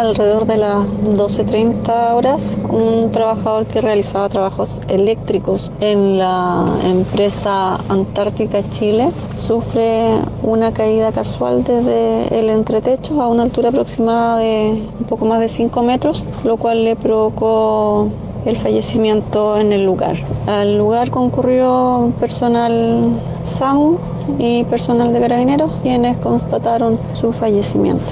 alrededor de las 12.30 horas, un trabajador que realizaba trabajos eléctricos en la empresa Antártica Chile sufre una caída casual desde el entretecho a una altura aproximada de un poco más de 5 metros, lo cual le provocó el fallecimiento en el lugar. Al lugar concurrió personal SAMU y personal de carabineros quienes constataron su fallecimiento.